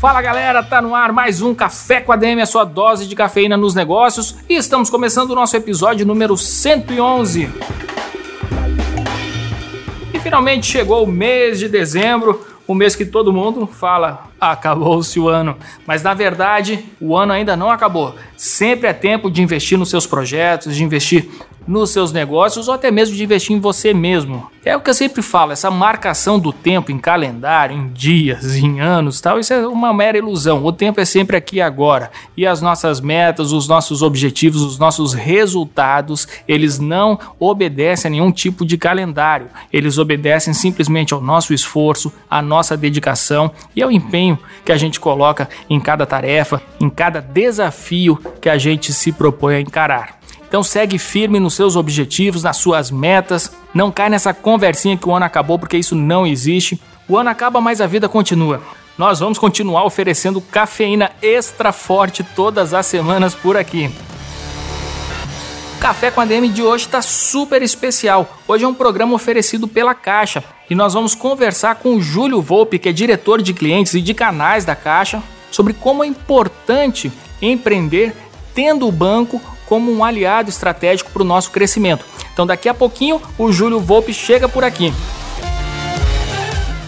Fala galera, tá no ar mais um Café com a DM, a sua dose de cafeína nos negócios, e estamos começando o nosso episódio número 111. Finalmente chegou o mês de dezembro, o mês que todo mundo fala acabou-se o ano. Mas na verdade, o ano ainda não acabou. Sempre é tempo de investir nos seus projetos, de investir nos seus negócios ou até mesmo de investir em você mesmo. É o que eu sempre falo, essa marcação do tempo em calendário, em dias, em anos, tal, isso é uma mera ilusão. O tempo é sempre aqui e agora. E as nossas metas, os nossos objetivos, os nossos resultados, eles não obedecem a nenhum tipo de calendário. Eles obedecem simplesmente ao nosso esforço, à nossa dedicação e ao empenho que a gente coloca em cada tarefa, em cada desafio que a gente se propõe a encarar. Então segue firme nos seus objetivos, nas suas metas. Não cai nessa conversinha que o ano acabou, porque isso não existe. O ano acaba, mas a vida continua. Nós vamos continuar oferecendo cafeína extra forte todas as semanas por aqui. Café com a DM de hoje está super especial. Hoje é um programa oferecido pela Caixa e nós vamos conversar com o Júlio Volpe, que é diretor de clientes e de canais da Caixa, sobre como é importante empreender tendo o banco como um aliado estratégico para o nosso crescimento. Então, daqui a pouquinho, o Júlio Volpe chega por aqui.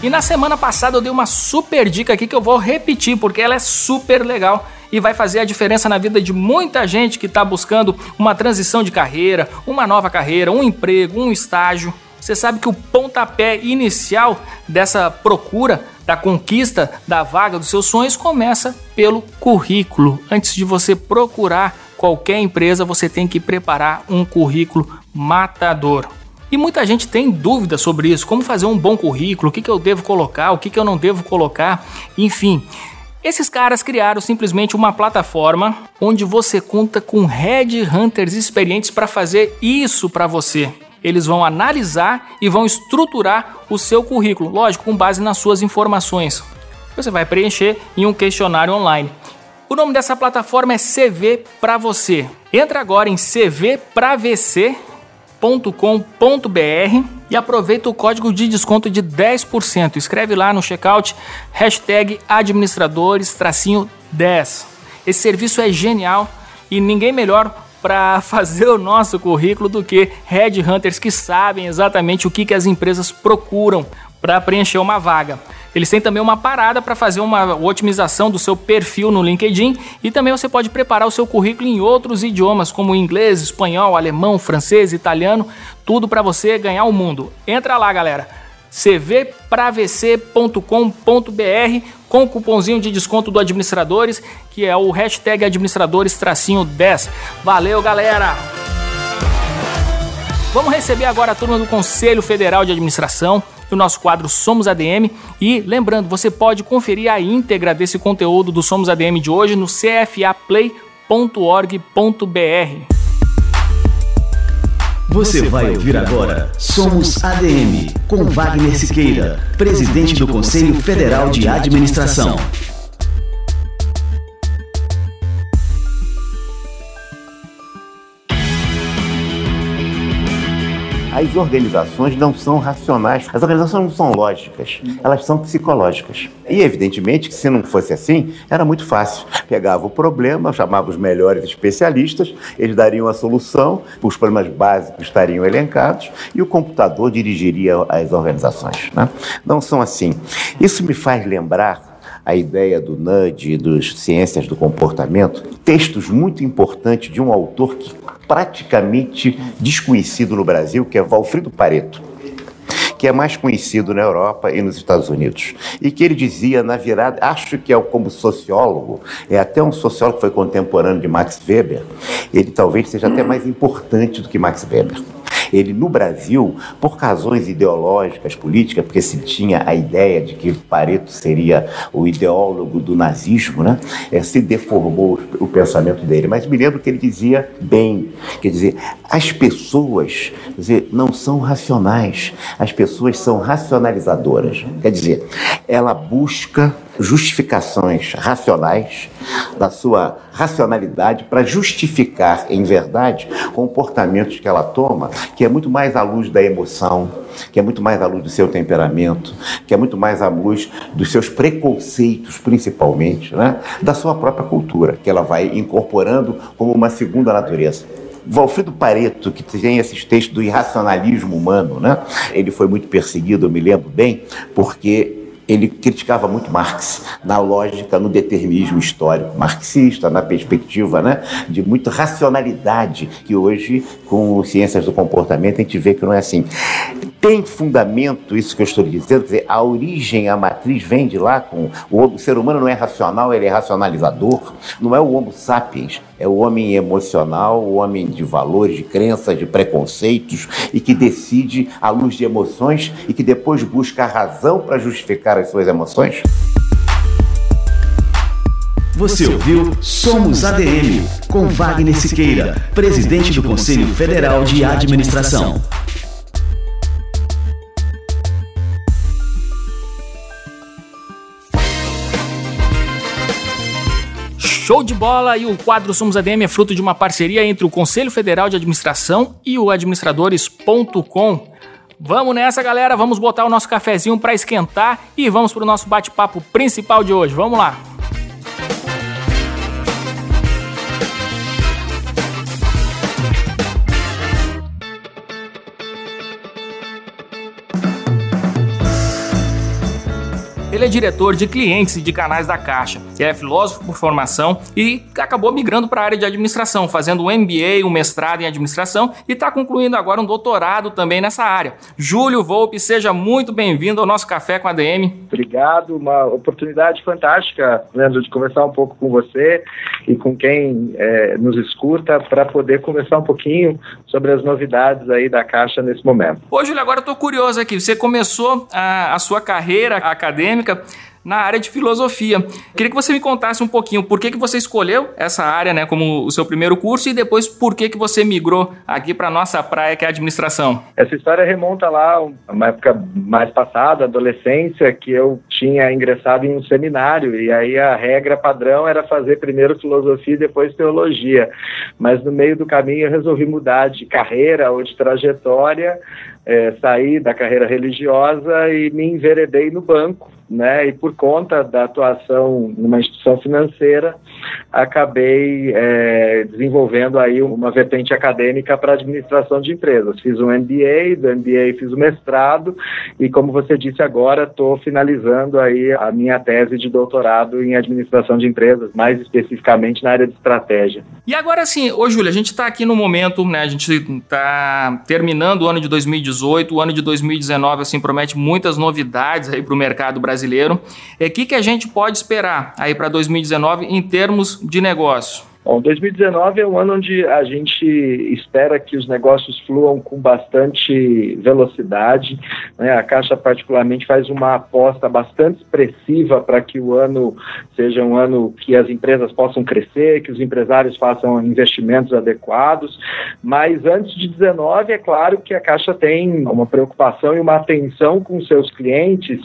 E na semana passada eu dei uma super dica aqui que eu vou repetir porque ela é super legal e vai fazer a diferença na vida de muita gente que está buscando uma transição de carreira, uma nova carreira, um emprego, um estágio. Você sabe que o pontapé inicial dessa procura, da conquista da vaga dos seus sonhos, começa pelo currículo. Antes de você procurar qualquer empresa você tem que preparar um currículo matador. E muita gente tem dúvida sobre isso, como fazer um bom currículo, o que, que eu devo colocar, o que, que eu não devo colocar, enfim. Esses caras criaram simplesmente uma plataforma onde você conta com headhunters experientes para fazer isso para você. Eles vão analisar e vão estruturar o seu currículo, lógico, com base nas suas informações. Você vai preencher em um questionário online. O nome dessa plataforma é CV para você. Entra agora em cvpravc.com.br e aproveita o código de desconto de 10%. Escreve lá no checkout hashtag administradores-10. Esse serviço é genial e ninguém melhor para fazer o nosso currículo do que headhunters que sabem exatamente o que, que as empresas procuram para preencher uma vaga. Eles têm também uma parada para fazer uma otimização do seu perfil no LinkedIn e também você pode preparar o seu currículo em outros idiomas, como inglês, espanhol, alemão, francês, italiano, tudo para você ganhar o mundo. Entra lá, galera cvpravc.com.br com o cupomzinho de desconto do Administradores, que é o hashtag administradores-10. Valeu, galera! Vamos receber agora a turma do Conselho Federal de Administração o nosso quadro Somos ADM. E lembrando, você pode conferir a íntegra desse conteúdo do Somos ADM de hoje no cfaplay.org.br. Você vai ouvir agora Somos ADM, com Wagner Siqueira, presidente do Conselho Federal de Administração. As organizações não são racionais, as organizações não são lógicas, elas são psicológicas. E evidentemente que se não fosse assim, era muito fácil. Pegava o problema, chamava os melhores especialistas, eles dariam a solução, os problemas básicos estariam elencados e o computador dirigiria as organizações. Né? Não são assim. Isso me faz lembrar a ideia do nudge dos ciências do comportamento, textos muito importantes de um autor que praticamente desconhecido no Brasil, que é Valfrido Pareto que é mais conhecido na Europa e nos Estados Unidos. E que ele dizia na virada, acho que é como sociólogo, é até um sociólogo que foi contemporâneo de Max Weber, ele talvez seja até mais importante do que Max Weber. Ele, no Brasil, por razões ideológicas, políticas, porque se tinha a ideia de que Pareto seria o ideólogo do nazismo, né? É, se deformou o pensamento dele. Mas me lembro que ele dizia bem, quer dizer, as pessoas quer dizer, não são racionais, as pessoas são racionalizadoras. Quer dizer, ela busca justificações racionais da sua racionalidade para justificar, em verdade, comportamentos que ela toma, que é muito mais à luz da emoção, que é muito mais à luz do seu temperamento, que é muito mais à luz dos seus preconceitos, principalmente, né? da sua própria cultura, que ela vai incorporando como uma segunda natureza. Valfrido Pareto, que tem esses textos do irracionalismo humano, né? ele foi muito perseguido, eu me lembro bem, porque ele criticava muito Marx na lógica, no determinismo histórico marxista, na perspectiva né, de muita racionalidade, que hoje, com ciências do comportamento, a gente vê que não é assim. Tem fundamento isso que eu estou dizendo, quer dizer, a origem, a matriz vem de lá com o, o ser humano não é racional, ele é racionalizador, não é o homo sapiens, é o homem emocional, o homem de valores, de crenças, de preconceitos e que decide à luz de emoções e que depois busca a razão para justificar as suas emoções? Você ouviu Somos ADM, com Wagner Siqueira, presidente do Conselho Federal de Administração. Show de bola! E o quadro Somos ADM é fruto de uma parceria entre o Conselho Federal de Administração e o administradores.com. Vamos nessa, galera. Vamos botar o nosso cafezinho para esquentar e vamos para o nosso bate-papo principal de hoje. Vamos lá. Ele é diretor de clientes e de canais da Caixa. Ele é filósofo por formação e acabou migrando para a área de administração, fazendo um MBA, um mestrado em administração e está concluindo agora um doutorado também nessa área. Júlio Volpe, seja muito bem-vindo ao nosso Café com a DM. Obrigado, uma oportunidade fantástica, Leandro, de conversar um pouco com você e com quem é, nos escuta para poder conversar um pouquinho sobre as novidades aí da Caixa nesse momento. Ô, Júlio, agora eu estou curioso aqui. Você começou a, a sua carreira acadêmica acadêmica na área de filosofia. Queria que você me contasse um pouquinho por que, que você escolheu essa área né, como o seu primeiro curso e depois por que, que você migrou aqui para nossa praia, que é a administração. Essa história remonta lá a uma época mais passada, adolescência, que eu tinha ingressado em um seminário e aí a regra padrão era fazer primeiro filosofia e depois teologia. Mas no meio do caminho eu resolvi mudar de carreira ou de trajetória, é, sair da carreira religiosa e me enveredei no banco né? E por conta da atuação numa instituição financeira, acabei é, desenvolvendo aí uma vertente acadêmica para administração de empresas. Fiz um MBA, do MBA fiz o um mestrado e, como você disse agora, estou finalizando aí a minha tese de doutorado em administração de empresas, mais especificamente na área de estratégia. E agora sim, ô Júlia, a gente está aqui no momento, né? A gente está terminando o ano de 2018, o ano de 2019 assim promete muitas novidades aí para o mercado brasileiro. O é, que, que a gente pode esperar aí para 2019 em termos de negócio? Bom, 2019 é um ano onde a gente espera que os negócios fluam com bastante velocidade. Né? A Caixa, particularmente, faz uma aposta bastante expressiva para que o ano seja um ano que as empresas possam crescer, que os empresários façam investimentos adequados. Mas antes de 19, é claro que a Caixa tem uma preocupação e uma atenção com seus clientes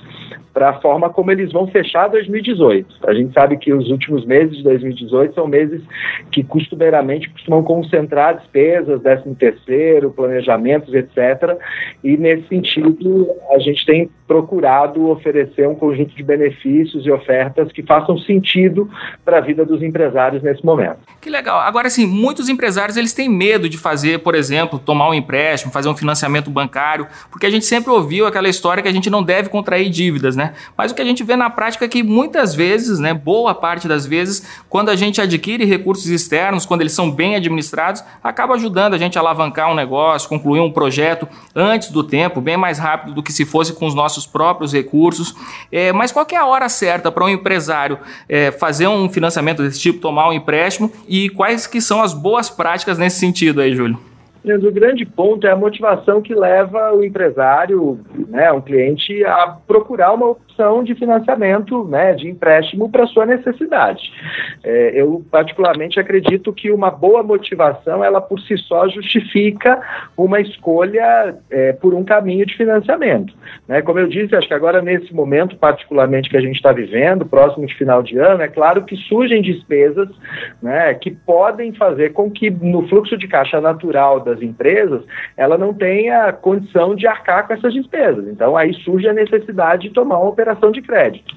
para a forma como eles vão fechar 2018. A gente sabe que os últimos meses de 2018 são meses que costumeiramente costumam concentrar despesas, 13 terceiro, planejamentos, etc. E nesse sentido, a gente tem procurado oferecer um conjunto de benefícios e ofertas que façam sentido para a vida dos empresários nesse momento. Que legal. Agora, sim, muitos empresários eles têm medo de fazer, por exemplo, tomar um empréstimo, fazer um financiamento bancário, porque a gente sempre ouviu aquela história que a gente não deve contrair dívidas, né? Mas o que a gente vê na prática é que muitas vezes, né, boa parte das vezes, quando a gente adquire recursos externos, quando eles são bem administrados, acaba ajudando a gente a alavancar um negócio, concluir um projeto antes do tempo, bem mais rápido do que se fosse com os nossos nossos próprios recursos. É, mas qual é a hora certa para um empresário é, fazer um financiamento desse tipo, tomar um empréstimo e quais que são as boas práticas nesse sentido aí, Júlio? O grande ponto é a motivação que leva o empresário, né, um cliente, a procurar uma opção de financiamento, né, de empréstimo para sua necessidade. É, eu particularmente acredito que uma boa motivação, ela por si só justifica uma escolha é, por um caminho de financiamento. Né? Como eu disse, acho que agora nesse momento particularmente que a gente está vivendo, próximo de final de ano, é claro que surgem despesas, né, que podem fazer com que no fluxo de caixa natural das empresas, ela não tenha condição de arcar com essas despesas. Então aí surge a necessidade de tomar uma operação de crédito.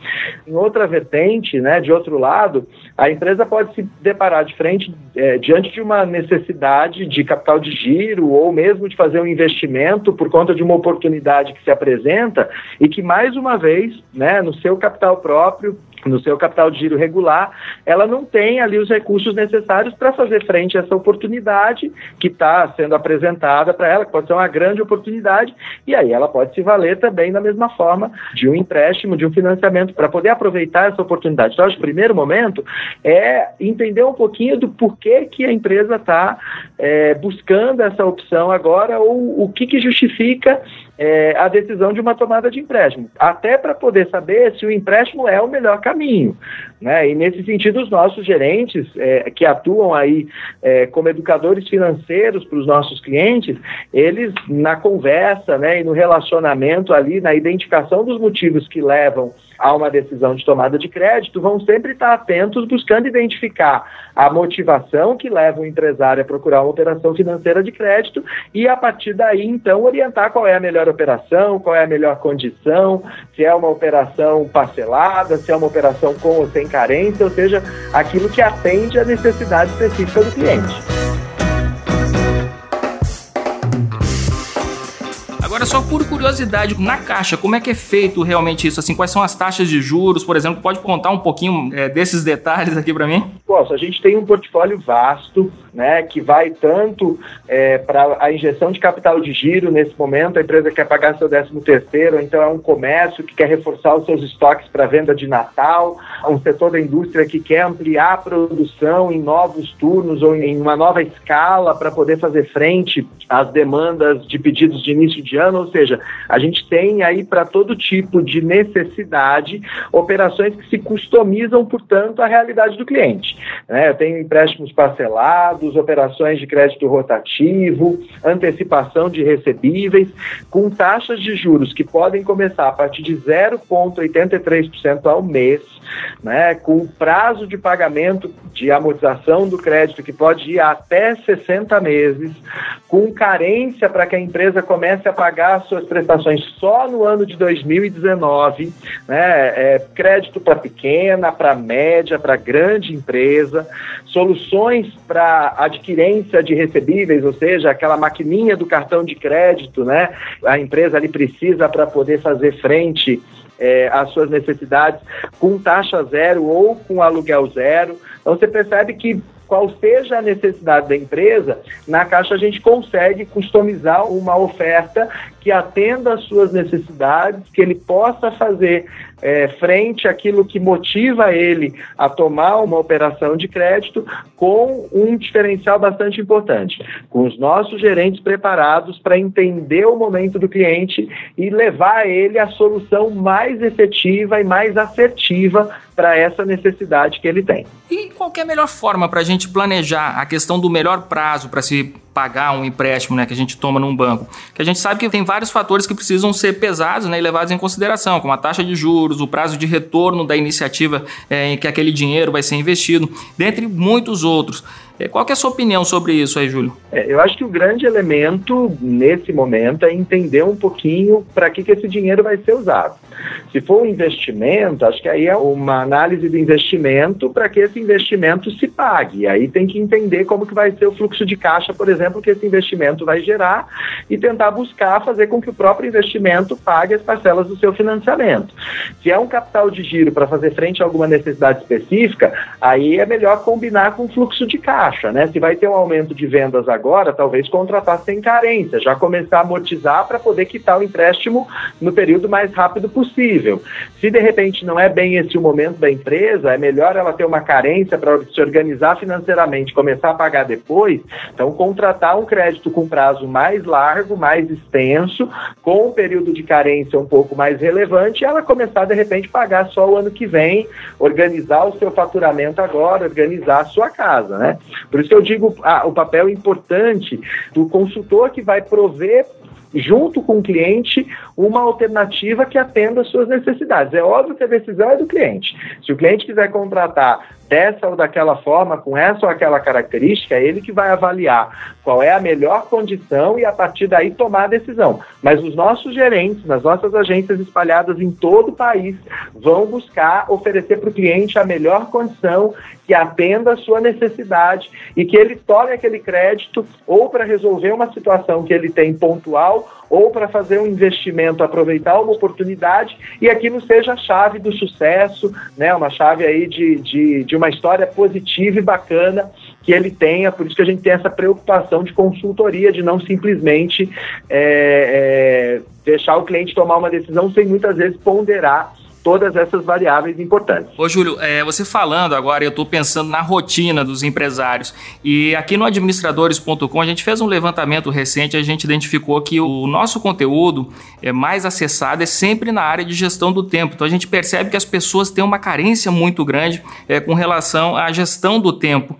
Em outra vertente, né, de outro lado, a empresa pode se deparar de frente é, diante de uma necessidade de capital de giro ou mesmo de fazer um investimento por conta de uma oportunidade que se apresenta e que mais uma vez, né, no seu capital próprio, no seu capital de giro regular, ela não tem ali os recursos necessários para fazer frente a essa oportunidade que está sendo apresentada para ela, que pode ser uma grande oportunidade, e aí ela pode se valer também da mesma forma de um empréstimo, de um financiamento, para poder aproveitar essa oportunidade. Então, acho que o primeiro momento é entender um pouquinho do porquê que a empresa está é, buscando essa opção agora, ou o que, que justifica é, a decisão de uma tomada de empréstimo, até para poder saber se o empréstimo é o melhor caminho. Né? E nesse sentido, os nossos gerentes é, que atuam aí é, como educadores financeiros para os nossos clientes, eles na conversa né, e no relacionamento ali, na identificação dos motivos que levam a uma decisão de tomada de crédito, vão sempre estar atentos buscando identificar a motivação que leva o empresário a procurar uma operação financeira de crédito e, a partir daí, então, orientar qual é a melhor operação, qual é a melhor condição, se é uma operação parcelada, se é uma operação com ou sem carência, ou seja, aquilo que atende à necessidade específica do cliente. Agora, só por curiosidade, na Caixa, como é que é feito realmente isso? Assim, quais são as taxas de juros, por exemplo? Pode contar um pouquinho é, desses detalhes aqui para mim? Posso. A gente tem um portfólio vasto, né, que vai tanto é, para a injeção de capital de giro nesse momento, a empresa quer pagar seu 13 terceiro, então é um comércio que quer reforçar os seus estoques para venda de Natal, um setor da indústria que quer ampliar a produção em novos turnos ou em uma nova escala para poder fazer frente às demandas de pedidos de início de ano ou seja, a gente tem aí para todo tipo de necessidade operações que se customizam, portanto, à realidade do cliente. Né? Eu tenho empréstimos parcelados, operações de crédito rotativo, antecipação de recebíveis, com taxas de juros que podem começar a partir de 0,83% ao mês, né? com prazo de pagamento de amortização do crédito que pode ir até 60 meses, com carência para que a empresa comece a pagar suas prestações só no ano de 2019, né? É, crédito para pequena, para média, para grande empresa, soluções para adquirência de recebíveis, ou seja, aquela maquininha do cartão de crédito, né? A empresa ali precisa para poder fazer frente é, às suas necessidades com taxa zero ou com aluguel zero. Então você percebe que qual seja a necessidade da empresa, na Caixa a gente consegue customizar uma oferta que atenda às suas necessidades, que ele possa fazer é, frente àquilo que motiva ele a tomar uma operação de crédito com um diferencial bastante importante, com os nossos gerentes preparados para entender o momento do cliente e levar ele a solução mais efetiva e mais assertiva para essa necessidade que ele tem. E qual é a melhor forma para a gente planejar a questão do melhor prazo para se pagar um empréstimo né, que a gente toma num banco. Que a gente sabe que tem vários fatores que precisam ser pesados né, e levados em consideração, como a taxa de juros, o prazo de retorno da iniciativa é, em que aquele dinheiro vai ser investido, dentre muitos outros. É, qual é a sua opinião sobre isso aí, Júlio? É, eu acho que o grande elemento nesse momento é entender um pouquinho para que, que esse dinheiro vai ser usado. Se for um investimento, acho que aí é uma análise do investimento para que esse investimento se pague. Aí tem que entender como que vai ser o fluxo de caixa, por exemplo, que esse investimento vai gerar e tentar buscar fazer com que o próprio investimento pague as parcelas do seu financiamento. Se é um capital de giro para fazer frente a alguma necessidade específica, aí é melhor combinar com o fluxo de caixa caixa, né? Se vai ter um aumento de vendas agora, talvez contratar sem carência, já começar a amortizar para poder quitar o empréstimo no período mais rápido possível. Se de repente não é bem esse o momento da empresa, é melhor ela ter uma carência para se organizar financeiramente, começar a pagar depois, então contratar um crédito com prazo mais largo, mais extenso, com um período de carência um pouco mais relevante, ela começar de repente a pagar só o ano que vem, organizar o seu faturamento agora, organizar a sua casa, né? Por isso que eu digo ah, o papel importante do consultor que vai prover junto com o cliente, uma alternativa que atenda às suas necessidades. É óbvio que a decisão é do cliente. Se o cliente quiser contratar dessa ou daquela forma, com essa ou aquela característica, é ele que vai avaliar qual é a melhor condição e a partir daí tomar a decisão. Mas os nossos gerentes, nas nossas agências espalhadas em todo o país, vão buscar oferecer para o cliente a melhor condição que atenda a sua necessidade e que ele tome aquele crédito ou para resolver uma situação que ele tem pontual ou para fazer um investimento, aproveitar uma oportunidade e aquilo seja a chave do sucesso, né? Uma chave aí de, de, de uma história positiva e bacana que ele tenha, por isso que a gente tem essa preocupação de consultoria, de não simplesmente é, é, deixar o cliente tomar uma decisão sem muitas vezes ponderar todas essas variáveis importantes. Ô, Júlio, é, você falando agora, eu estou pensando na rotina dos empresários. E aqui no administradores.com a gente fez um levantamento recente, a gente identificou que o nosso conteúdo é mais acessado é sempre na área de gestão do tempo. Então a gente percebe que as pessoas têm uma carência muito grande é, com relação à gestão do tempo.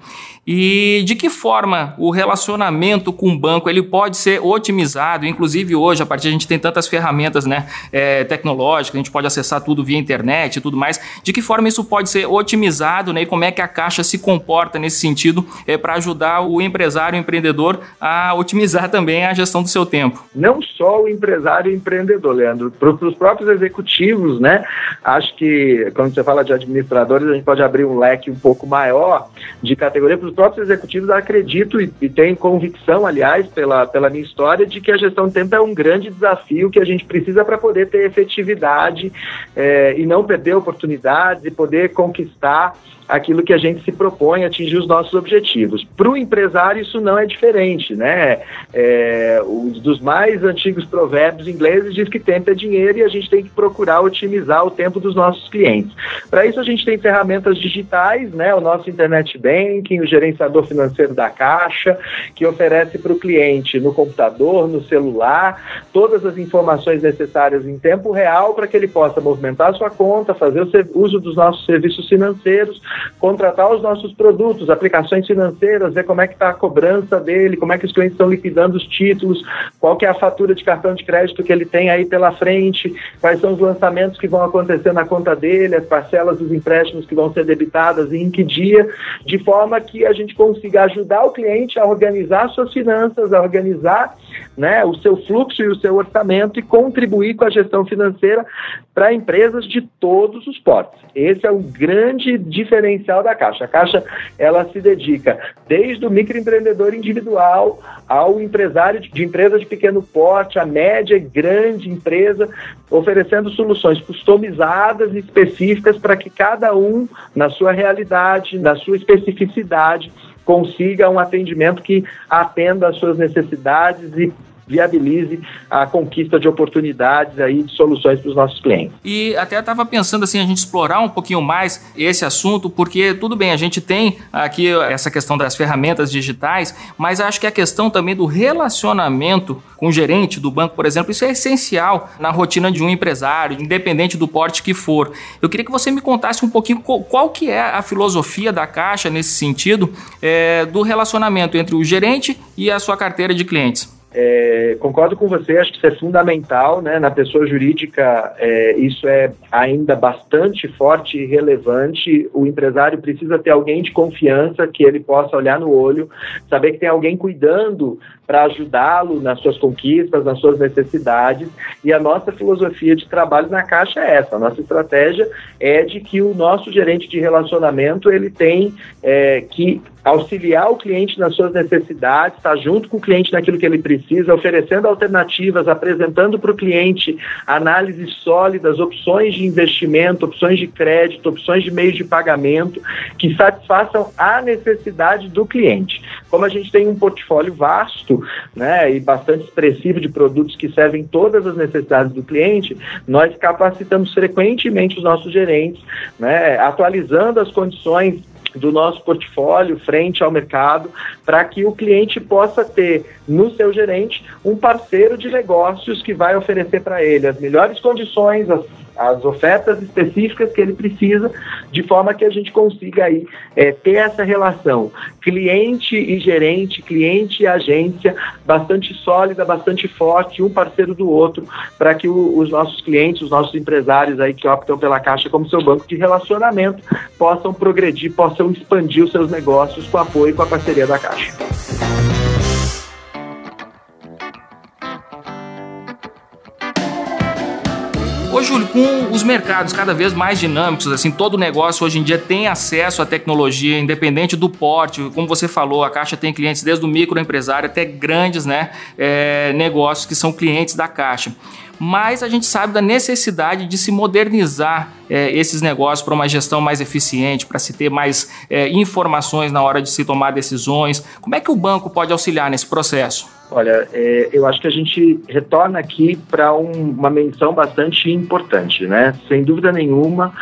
E de que forma o relacionamento com o banco ele pode ser otimizado? Inclusive hoje, a partir a gente tem tantas ferramentas né, é, tecnológicas, a gente pode acessar tudo via internet e tudo mais. De que forma isso pode ser otimizado né, e como é que a Caixa se comporta nesse sentido é, para ajudar o empresário, o empreendedor a otimizar também a gestão do seu tempo? Não só o empresário e o empreendedor, Leandro, para os próprios executivos, né? Acho que quando você fala de administradores, a gente pode abrir um leque um pouco maior de categoria para os próprios executivos acredito e, e tenho convicção, aliás, pela, pela minha história, de que a gestão de tempo é um grande desafio que a gente precisa para poder ter efetividade é, e não perder oportunidades e poder conquistar aquilo que a gente se propõe atingir os nossos objetivos. Para o empresário, isso não é diferente, né? É, um dos mais antigos provérbios ingleses diz que tempo é dinheiro e a gente tem que procurar otimizar o tempo dos nossos clientes. Para isso, a gente tem ferramentas digitais, né? O nosso Internet Banking, o gerenciador financeiro da Caixa, que oferece para o cliente no computador, no celular, todas as informações necessárias em tempo real para que ele possa movimentar sua conta, fazer o uso dos nossos serviços financeiros, contratar os nossos produtos, aplicações financeiras, ver como é que está a cobrança dele, como é que os clientes estão liquidando os títulos, qual que é a fatura de cartão de crédito que ele tem aí pela frente, quais são os lançamentos que vão acontecer na conta dele, as parcelas dos empréstimos que vão ser debitadas e em que dia, de forma que a gente consiga ajudar o cliente a organizar suas finanças, a organizar né, o seu fluxo e o seu orçamento e contribuir com a gestão financeira para empresas de todos os portos. Esse é o grande diferencial da Caixa. A Caixa ela se dedica desde o microempreendedor individual ao empresário de, de empresa de pequeno porte, a média e grande empresa, oferecendo soluções customizadas e específicas para que cada um, na sua realidade, na sua especificidade, consiga um atendimento que atenda às suas necessidades e viabilize a conquista de oportunidades aí de soluções para os nossos clientes. E até estava pensando assim a gente explorar um pouquinho mais esse assunto, porque tudo bem, a gente tem aqui essa questão das ferramentas digitais, mas acho que a questão também do relacionamento com o gerente do banco, por exemplo, isso é essencial na rotina de um empresário, independente do porte que for. Eu queria que você me contasse um pouquinho qual, que é a filosofia da Caixa nesse sentido é, do relacionamento entre o gerente e a sua carteira de clientes. É, concordo com você, acho que isso é fundamental, né? Na pessoa jurídica, é, isso é ainda bastante forte e relevante. O empresário precisa ter alguém de confiança que ele possa olhar no olho, saber que tem alguém cuidando para ajudá-lo nas suas conquistas, nas suas necessidades. E a nossa filosofia de trabalho na Caixa é essa. A nossa estratégia é de que o nosso gerente de relacionamento ele tem é, que auxiliar o cliente nas suas necessidades, estar tá junto com o cliente naquilo que ele precisa, oferecendo alternativas, apresentando para o cliente análises sólidas, opções de investimento, opções de crédito, opções de meios de pagamento que satisfaçam a necessidade do cliente. Como a gente tem um portfólio vasto né, e bastante expressivo de produtos que servem todas as necessidades do cliente, nós capacitamos frequentemente os nossos gerentes, né, atualizando as condições do nosso portfólio frente ao mercado, para que o cliente possa ter no seu gerente um parceiro de negócios que vai oferecer para ele as melhores condições, as as ofertas específicas que ele precisa, de forma que a gente consiga aí é, ter essa relação cliente e gerente, cliente e agência bastante sólida, bastante forte, um parceiro do outro, para que o, os nossos clientes, os nossos empresários aí que optam pela Caixa como seu banco de relacionamento possam progredir, possam expandir os seus negócios com apoio e com a parceria da Caixa. Ô, Júlio, com os mercados cada vez mais dinâmicos, assim, todo negócio hoje em dia tem acesso à tecnologia, independente do porte. Como você falou, a Caixa tem clientes desde o microempresário até grandes né, é, negócios que são clientes da Caixa mas a gente sabe da necessidade de se modernizar é, esses negócios para uma gestão mais eficiente, para se ter mais é, informações na hora de se tomar decisões. Como é que o banco pode auxiliar nesse processo? Olha, é, eu acho que a gente retorna aqui para um, uma menção bastante importante, né? Sem dúvida nenhuma,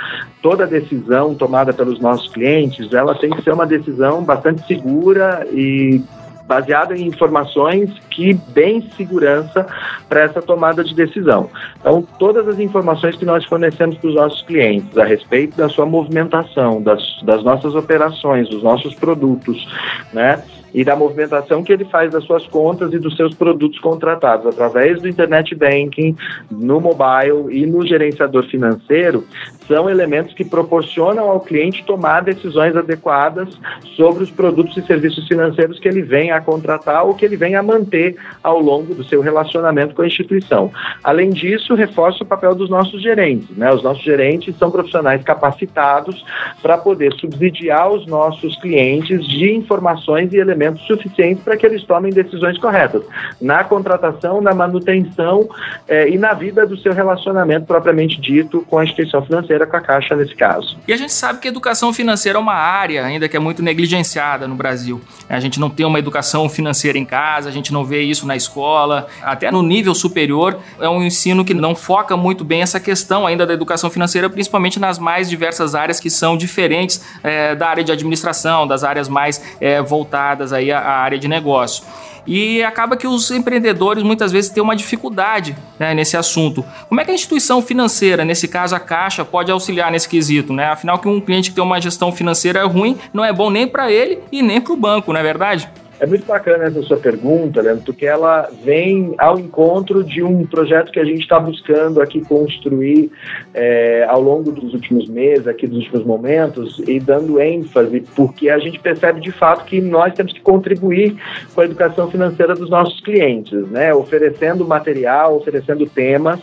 toda decisão tomada pelos nossos clientes, ela tem que ser uma decisão bastante segura e baseada em informações que deem segurança para essa tomada de decisão. Então, todas as informações que nós fornecemos para os nossos clientes a respeito da sua movimentação, das, das nossas operações, dos nossos produtos, né? E da movimentação que ele faz das suas contas e dos seus produtos contratados através do internet banking, no mobile e no gerenciador financeiro, são elementos que proporcionam ao cliente tomar decisões adequadas sobre os produtos e serviços financeiros que ele vem a contratar ou que ele vem a manter ao longo do seu relacionamento com a instituição. Além disso, reforça o papel dos nossos gerentes. Né? Os nossos gerentes são profissionais capacitados para poder subsidiar os nossos clientes de informações e elementos suficientes para que eles tomem decisões corretas na contratação, na manutenção eh, e na vida do seu relacionamento propriamente dito com a instituição financeira com a Caixa nesse caso. E a gente sabe que a educação financeira é uma área ainda que é muito negligenciada no Brasil. A gente não tem uma educação financeira em casa, a gente não vê isso na escola, até no nível superior é um ensino que não foca muito bem essa questão ainda da educação financeira, principalmente nas mais diversas áreas que são diferentes é, da área de administração, das áreas mais é, voltadas aí à área de negócio. E acaba que os empreendedores muitas vezes têm uma dificuldade né, nesse assunto. Como é que a instituição financeira, nesse caso a Caixa, pode auxiliar nesse quesito? Né? Afinal, que um cliente que tem uma gestão financeira ruim não é bom nem para ele e nem para o banco, não é verdade? É muito bacana essa sua pergunta, Leandro, porque ela vem ao encontro de um projeto que a gente está buscando aqui construir é, ao longo dos últimos meses, aqui dos últimos momentos, e dando ênfase, porque a gente percebe de fato que nós temos que contribuir com a educação financeira dos nossos clientes, né? oferecendo material, oferecendo temas.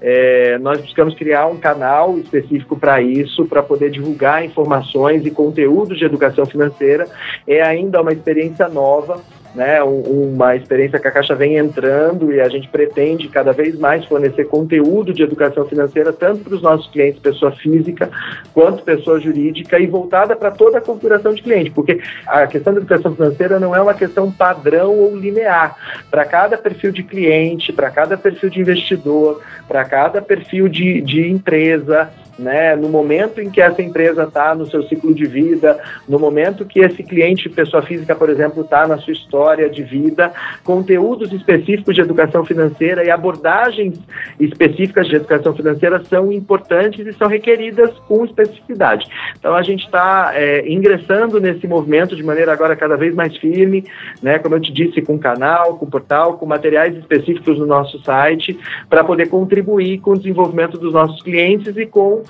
É, nós buscamos criar um canal específico para isso, para poder divulgar informações e conteúdos de educação financeira. É ainda uma experiência nova nova, né, uma experiência que a Caixa vem entrando e a gente pretende cada vez mais fornecer conteúdo de educação financeira tanto para os nossos clientes, pessoa física, quanto pessoa jurídica e voltada para toda a configuração de cliente, porque a questão da educação financeira não é uma questão padrão ou linear. Para cada perfil de cliente, para cada perfil de investidor, para cada perfil de, de empresa, né, no momento em que essa empresa está no seu ciclo de vida, no momento que esse cliente, pessoa física, por exemplo, está na sua história de vida, conteúdos específicos de educação financeira e abordagens específicas de educação financeira são importantes e são requeridas com especificidade. Então a gente está é, ingressando nesse movimento de maneira agora cada vez mais firme, né, como eu te disse, com canal, com portal, com materiais específicos no nosso site, para poder contribuir com o desenvolvimento dos nossos clientes e com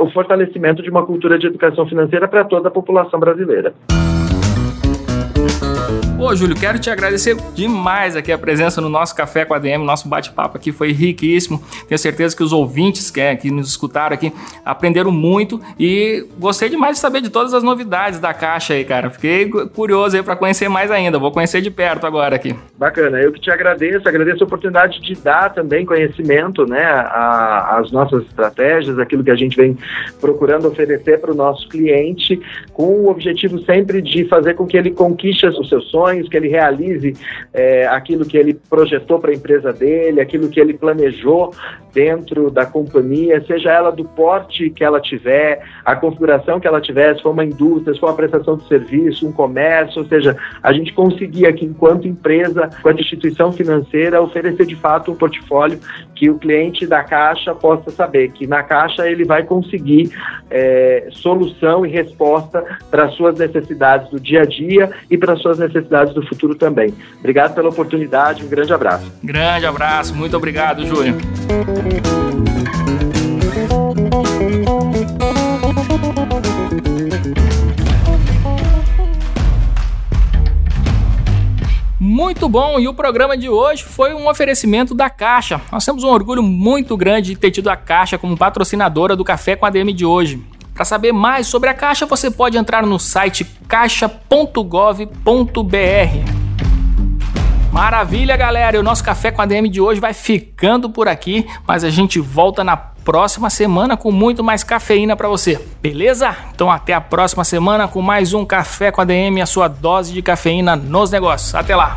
o fortalecimento de uma cultura de educação financeira para toda a população brasileira. Ô, Júlio, quero te agradecer demais aqui a presença no nosso Café com a DM. Nosso bate-papo aqui foi riquíssimo. Tenho certeza que os ouvintes que, é, que nos escutaram aqui aprenderam muito e gostei demais de saber de todas as novidades da Caixa aí, cara. Fiquei curioso aí para conhecer mais ainda. Vou conhecer de perto agora aqui. Bacana. Eu que te agradeço. Agradeço a oportunidade de dar também conhecimento, né, às nossas estratégias, aquilo que a gente vem procurando oferecer para o nosso cliente, com o objetivo sempre de fazer com que ele conquiste os seus sonhos sonhos, que ele realize é, aquilo que ele projetou para a empresa dele, aquilo que ele planejou dentro da companhia, seja ela do porte que ela tiver, a configuração que ela tiver, se for uma indústria, se for uma prestação de serviço, um comércio, ou seja, a gente conseguir aqui, enquanto empresa, enquanto instituição financeira, oferecer de fato um portfólio que o cliente da Caixa possa saber que na Caixa ele vai conseguir é, solução e resposta para as suas necessidades do dia a dia e para as suas necessidades do futuro também. Obrigado pela oportunidade, um grande abraço. Grande abraço, muito obrigado, Júlio. Muito bom, e o programa de hoje foi um oferecimento da Caixa. Nós temos um orgulho muito grande de ter tido a Caixa como patrocinadora do Café com a DM de hoje. Para saber mais sobre a Caixa, você pode entrar no site caixa.gov.br. Maravilha, galera! E o nosso Café com a DM de hoje vai ficando por aqui, mas a gente volta na próxima semana com muito mais cafeína para você, beleza? Então até a próxima semana com mais um Café com a DM, a sua dose de cafeína nos negócios. Até lá!